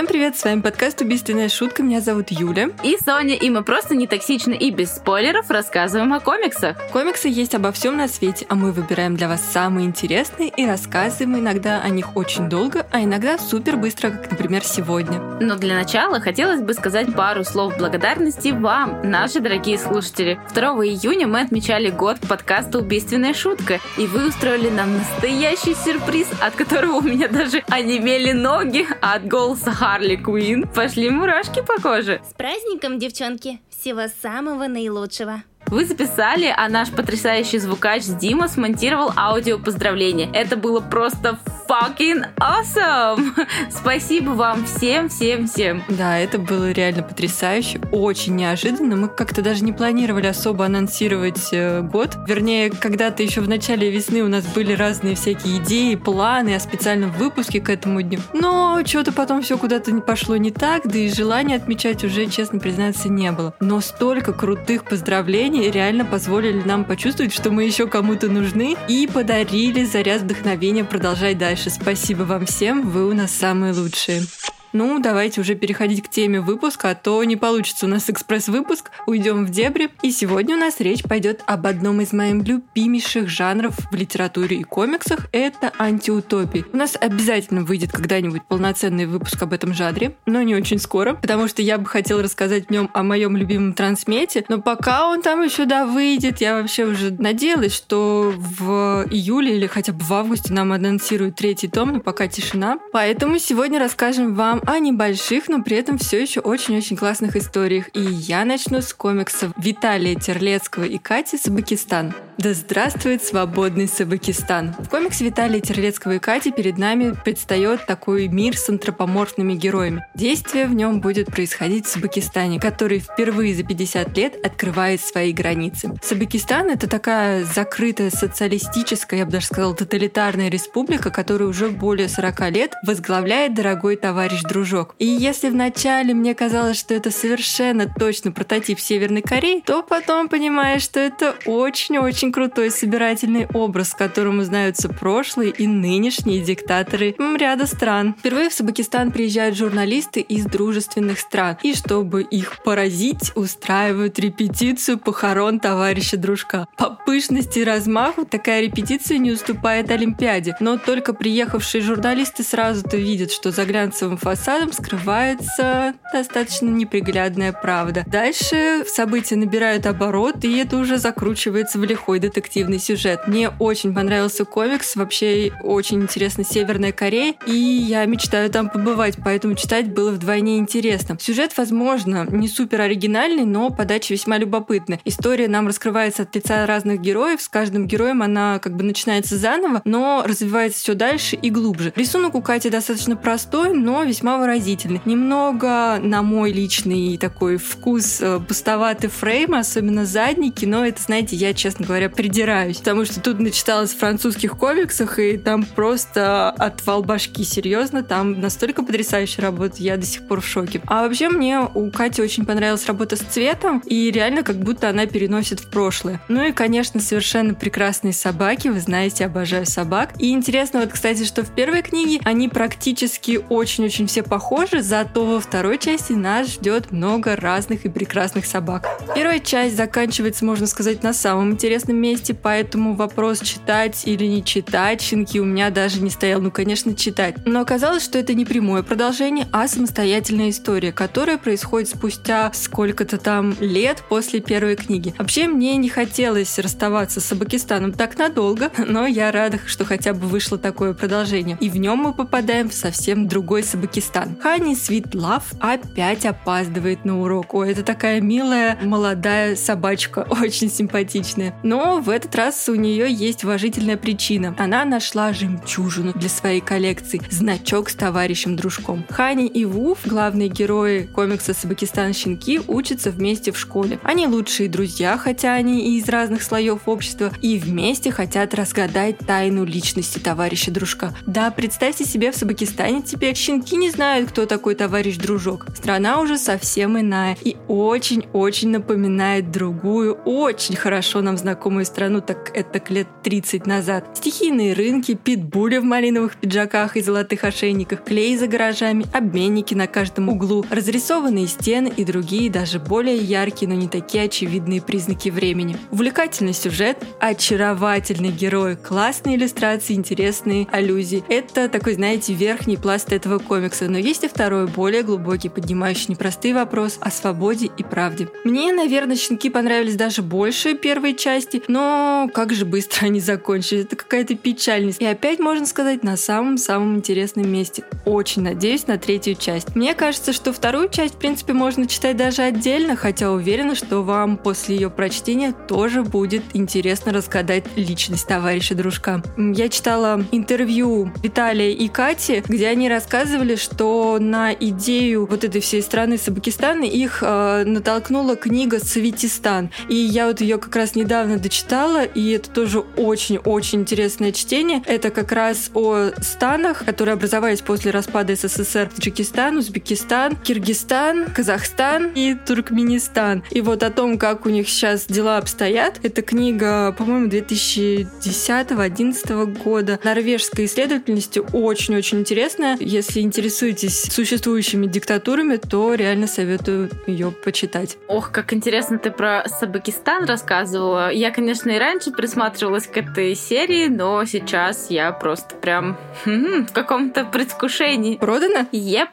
Всем привет, с вами подкаст «Убийственная шутка», меня зовут Юля. И Соня, и мы просто не токсичны и без спойлеров рассказываем о комиксах. Комиксы есть обо всем на свете, а мы выбираем для вас самые интересные и рассказываем иногда о них очень долго, а иногда супер быстро, как, например, сегодня. Но для начала хотелось бы сказать пару слов благодарности вам, наши дорогие слушатели. 2 июня мы отмечали год подкаста «Убийственная шутка», и вы устроили нам настоящий сюрприз, от которого у меня даже онемели ноги, а от голоса Харли Куин пошли мурашки по коже. С праздником, девчонки! Всего самого наилучшего! Вы записали, а наш потрясающий звукач Дима смонтировал аудио поздравления. Это было просто fucking awesome! Спасибо вам всем, всем, всем. Да, это было реально потрясающе, очень неожиданно. Мы как-то даже не планировали особо анонсировать э, год. Вернее, когда-то еще в начале весны у нас были разные всякие идеи, планы о специальном выпуске к этому дню. Но что-то потом все куда-то пошло не так, да и желания отмечать уже, честно признаться, не было. Но столько крутых поздравлений реально позволили нам почувствовать, что мы еще кому-то нужны и подарили заряд вдохновения продолжать дальше. Спасибо вам всем, вы у нас самые лучшие. Ну, давайте уже переходить к теме выпуска, а то не получится у нас экспресс-выпуск, уйдем в дебри. И сегодня у нас речь пойдет об одном из моих любимейших жанров в литературе и комиксах — это антиутопии. У нас обязательно выйдет когда-нибудь полноценный выпуск об этом жанре, но не очень скоро, потому что я бы хотела рассказать в нем о моем любимом трансмете, но пока он там еще да выйдет, я вообще уже надеялась, что в июле или хотя бы в августе нам анонсируют третий том, но пока тишина. Поэтому сегодня расскажем вам о небольших, но при этом все еще очень-очень классных историях. И я начну с комиксов Виталия Терлецкого и Кати Сабакистан. Да здравствует свободный Сабакистан! В комиксе Виталия Терлецкого и Кати перед нами предстает такой мир с антропоморфными героями. Действие в нем будет происходить в Сабакистане, который впервые за 50 лет открывает свои границы. Сабакистан — это такая закрытая социалистическая, я бы даже сказала, тоталитарная республика, которая уже более 40 лет возглавляет дорогой товарищ дружок. И если вначале мне казалось, что это совершенно точно прототип Северной Кореи, то потом понимаешь, что это очень-очень очень крутой собирательный образ, которому знаются прошлые и нынешние диктаторы ряда стран. Впервые в Сабакистан приезжают журналисты из дружественных стран, и чтобы их поразить, устраивают репетицию похорон товарища дружка. По пышности и размаху такая репетиция не уступает Олимпиаде, но только приехавшие журналисты сразу-то видят, что за глянцевым фасадом скрывается достаточно неприглядная правда. Дальше события набирают оборот, и это уже закручивается в лихой детективный сюжет. Мне очень понравился комикс, вообще очень интересно Северная Корея, и я мечтаю там побывать, поэтому читать было вдвойне интересно. Сюжет, возможно, не супер оригинальный, но подача весьма любопытная. История нам раскрывается от лица разных героев, с каждым героем она как бы начинается заново, но развивается все дальше и глубже. Рисунок у Кати достаточно простой, но весьма выразительный. Немного, на мой личный такой вкус, э, пустоватый фрейм, особенно задники, но это, знаете, я, честно говоря, придираюсь, потому что тут начиталась в французских комиксах, и там просто отвал башки, серьезно, там настолько потрясающая работа, я до сих пор в шоке. А вообще мне у Кати очень понравилась работа с цветом, и реально как будто она переносит в прошлое. Ну и, конечно, совершенно прекрасные собаки, вы знаете, обожаю собак. И интересно вот, кстати, что в первой книге они практически очень-очень все похожи, зато во второй части нас ждет много разных и прекрасных собак. Первая часть заканчивается, можно сказать, на самом интересном месте, поэтому вопрос читать или не читать щенки у меня даже не стоял. Ну, конечно, читать. Но оказалось, что это не прямое продолжение, а самостоятельная история, которая происходит спустя сколько-то там лет после первой книги. Вообще, мне не хотелось расставаться с Сабакистаном так надолго, но я рада, что хотя бы вышло такое продолжение. И в нем мы попадаем в совсем другой Сабакистан. Хани Свитлав опять опаздывает на урок. Ой, это такая милая молодая собачка, очень симпатичная. Но в этот раз у нее есть уважительная причина. Она нашла жемчужину для своей коллекции, значок с товарищем-дружком. Хани и Вуф, главные герои комикса «Сабакистан щенки», учатся вместе в школе. Они лучшие друзья, хотя они и из разных слоев общества, и вместе хотят разгадать тайну личности товарища-дружка. Да, представьте себе, в Сабакистане теперь щенки не знают, кто такой товарищ-дружок. Страна уже совсем иная и очень-очень напоминает другую, очень хорошо нам знакомую незнакомую страну, так это лет 30 назад. Стихийные рынки, питбули в малиновых пиджаках и золотых ошейниках, клей за гаражами, обменники на каждом углу, разрисованные стены и другие даже более яркие, но не такие очевидные признаки времени. Увлекательный сюжет, очаровательный герой, классные иллюстрации, интересные аллюзии. Это такой, знаете, верхний пласт этого комикса. Но есть и второй, более глубокий, поднимающий непростые вопросы о свободе и правде. Мне, наверное, щенки понравились даже больше первой части, но как же быстро они закончились. Это какая-то печальность. И опять, можно сказать, на самом-самом интересном месте. Очень надеюсь на третью часть. Мне кажется, что вторую часть, в принципе, можно читать даже отдельно, хотя уверена, что вам после ее прочтения тоже будет интересно разгадать личность товарища дружка. Я читала интервью Виталия и Кати, где они рассказывали, что на идею вот этой всей страны Сабакистана их э, натолкнула книга «Светистан». И я вот ее как раз недавно дочитала, и это тоже очень-очень интересное чтение. Это как раз о станах, которые образовались после распада СССР. Таджикистан, Узбекистан, Киргизстан, Казахстан и Туркменистан. И вот о том, как у них сейчас дела обстоят. Эта книга, по-моему, 2010-2011 года. Норвежской исследовательности очень-очень интересная. Если интересуетесь существующими диктатурами, то реально советую ее почитать. Ох, как интересно ты про Сабакистан рассказывала. Я, конечно, и раньше присматривалась к этой серии, но сейчас я просто прям хм, в каком-то предвкушении. Продано? Yep.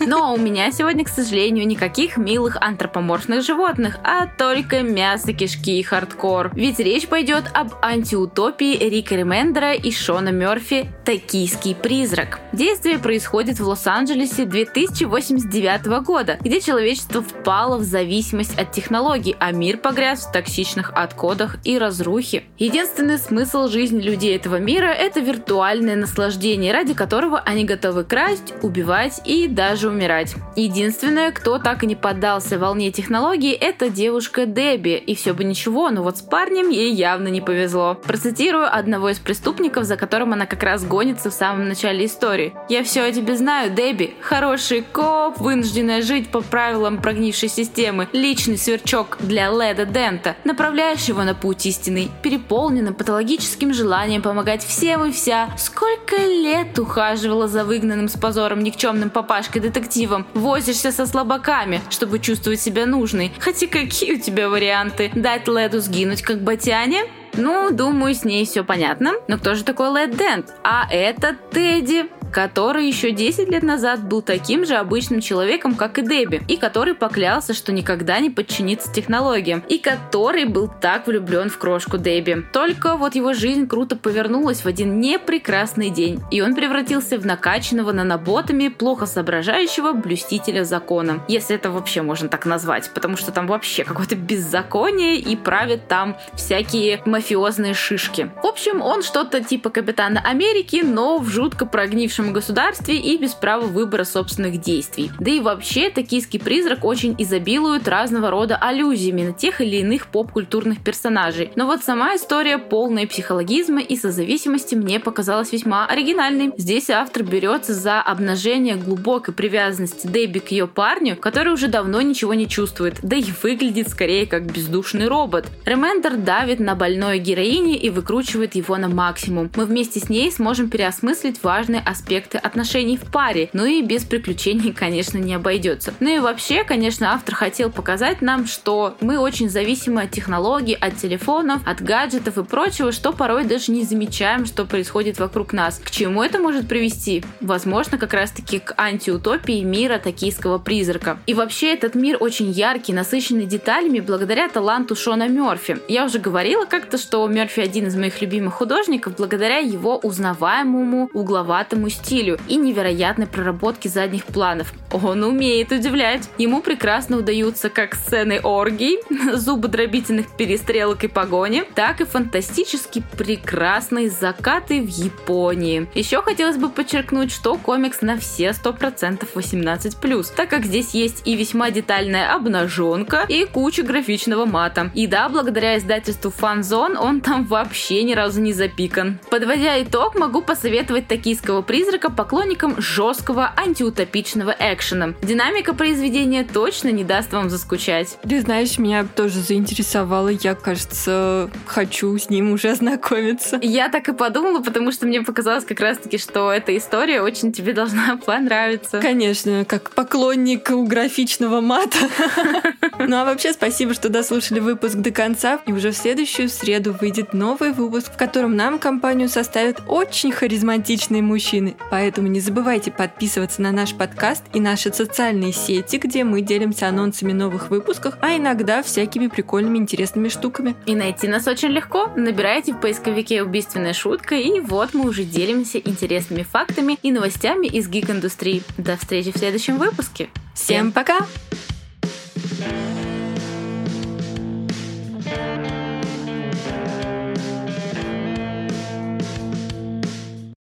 Но у меня сегодня, к сожалению, никаких милых антропоморфных животных, а только мясо, кишки и хардкор. Ведь речь пойдет об антиутопии Рика Ремендера и Шона Мерфи «Токийский призрак». Действие происходит в Лос-Анджелесе 2089 года, где человечество впало в зависимость от технологий, а мир погряз в токсичных отходах и разрухе. Единственный смысл жизни людей этого мира – это виртуальное наслаждение, ради которого они готовы красть, убивать и даже умирать. Единственное, кто так и не поддался волне технологий, это девушка Дебби. И все бы ничего, но вот с парнем ей явно не повезло. Процитирую одного из преступников, за которым она как раз гонится в самом начале истории. «Я все о тебе знаю, Дебби. Хороший коп, вынужденная жить по правилам прогнившей системы, личный сверчок для Леда Дента. Направляешь его на путь истинный, переполненным патологическим желанием помогать всем и вся. Сколько лет ухаживала за выгнанным с позором никчемным папашкой-детективом. Возишься со слабаками, чтобы чувствовать себя нужной. Хотя какие у тебя варианты? Дать Леду сгинуть, как Батяне? Ну, думаю, с ней все понятно. Но кто же такой Лед Дент? А это Тедди который еще 10 лет назад был таким же обычным человеком, как и Дебби, и который поклялся, что никогда не подчинится технологиям, и который был так влюблен в крошку Дебби. Только вот его жизнь круто повернулась в один непрекрасный день, и он превратился в накачанного наноботами, плохо соображающего блюстителя закона. Если это вообще можно так назвать, потому что там вообще какое-то беззаконие и правят там всякие мафиозные шишки. В общем, он что-то типа Капитана Америки, но в жутко прогнившем нашем государстве и без права выбора собственных действий. Да и вообще, токийский призрак очень изобилует разного рода аллюзиями на тех или иных поп-культурных персонажей. Но вот сама история полная психологизма и созависимости мне показалась весьма оригинальной. Здесь автор берется за обнажение глубокой привязанности Дебби к ее парню, который уже давно ничего не чувствует, да и выглядит скорее как бездушный робот. Ремендер давит на больной героине и выкручивает его на максимум. Мы вместе с ней сможем переосмыслить важные аспекты аспекты отношений в паре. Ну и без приключений, конечно, не обойдется. Ну и вообще, конечно, автор хотел показать нам, что мы очень зависимы от технологий, от телефонов, от гаджетов и прочего, что порой даже не замечаем, что происходит вокруг нас. К чему это может привести? Возможно, как раз-таки к антиутопии мира токийского призрака. И вообще этот мир очень яркий, насыщенный деталями благодаря таланту Шона Мерфи. Я уже говорила как-то, что Мерфи один из моих любимых художников благодаря его узнаваемому угловатому стилю и невероятной проработке задних планов. Он умеет удивлять. Ему прекрасно удаются как сцены оргий, зубодробительных перестрелок и погони, так и фантастически прекрасные закаты в Японии. Еще хотелось бы подчеркнуть, что комикс на все 100% 18+, так как здесь есть и весьма детальная обнаженка, и куча графичного мата. И да, благодаря издательству Fanzone он там вообще ни разу не запикан. Подводя итог, могу посоветовать токийского приза призрака поклонникам жесткого антиутопичного экшена. Динамика произведения точно не даст вам заскучать. Ты знаешь, меня тоже заинтересовало. Я, кажется, хочу с ним уже ознакомиться. Я так и подумала, потому что мне показалось как раз-таки, что эта история очень тебе должна понравиться. Конечно, как поклонник у графичного мата. Ну а вообще спасибо, что дослушали выпуск до конца. И уже в следующую среду выйдет новый выпуск, в котором нам компанию составят очень харизматичные мужчины. Поэтому не забывайте подписываться на наш подкаст и наши социальные сети, где мы делимся анонсами новых выпусков, а иногда всякими прикольными интересными штуками. И найти нас очень легко. Набирайте в поисковике «Убийственная шутка» и вот мы уже делимся интересными фактами и новостями из гик-индустрии. До встречи в следующем выпуске. Всем пока! Thank